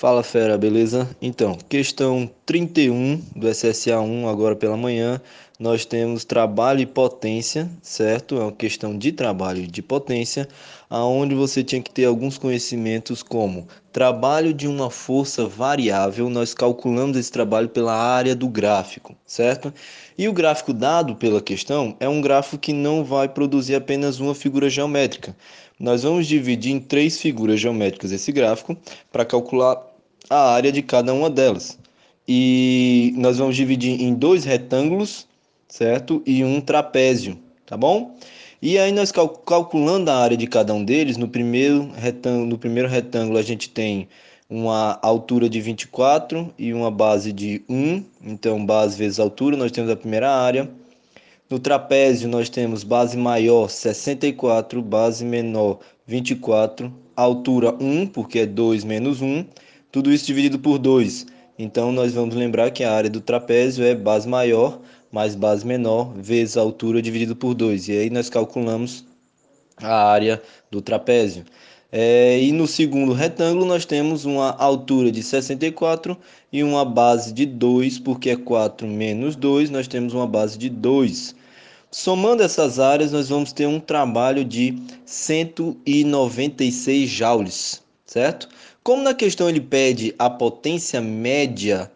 Fala fera, beleza? Então, questão 31 do SSA 1, agora pela manhã, nós temos trabalho e potência, certo? É uma questão de trabalho e de potência, aonde você tinha que ter alguns conhecimentos como trabalho de uma força variável, nós calculamos esse trabalho pela área do gráfico, certo? E o gráfico dado pela questão é um gráfico que não vai produzir apenas uma figura geométrica. Nós vamos dividir em três figuras geométricas esse gráfico para calcular a área de cada uma delas. E nós vamos dividir em dois retângulos, certo? E um trapézio, tá bom? E aí nós cal calculando a área de cada um deles, no primeiro no primeiro retângulo a gente tem uma altura de 24 e uma base de 1, então base vezes altura, nós temos a primeira área. No trapézio nós temos base maior 64, base menor 24, altura 1, porque é 2 menos 1, tudo isso dividido por 2. Então, nós vamos lembrar que a área do trapézio é base maior mais base menor vezes a altura dividido por 2. E aí nós calculamos a área do trapézio. É, e no segundo retângulo nós temos uma altura de 64 e uma base de 2, porque é 4 menos 2, nós temos uma base de 2. Somando essas áreas, nós vamos ter um trabalho de 196 joules, certo? Como na questão ele pede a potência média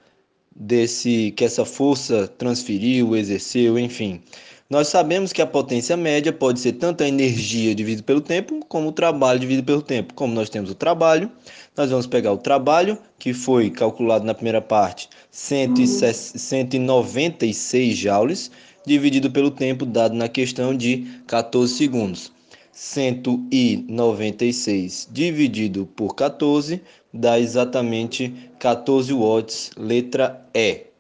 desse que essa força transferiu, exerceu, enfim. Nós sabemos que a potência média pode ser tanto a energia dividida pelo tempo, como o trabalho dividido pelo tempo. Como nós temos o trabalho, nós vamos pegar o trabalho, que foi calculado na primeira parte, 196 joules, dividido pelo tempo dado na questão de 14 segundos. 196 dividido por 14 dá exatamente 14 watts, letra E.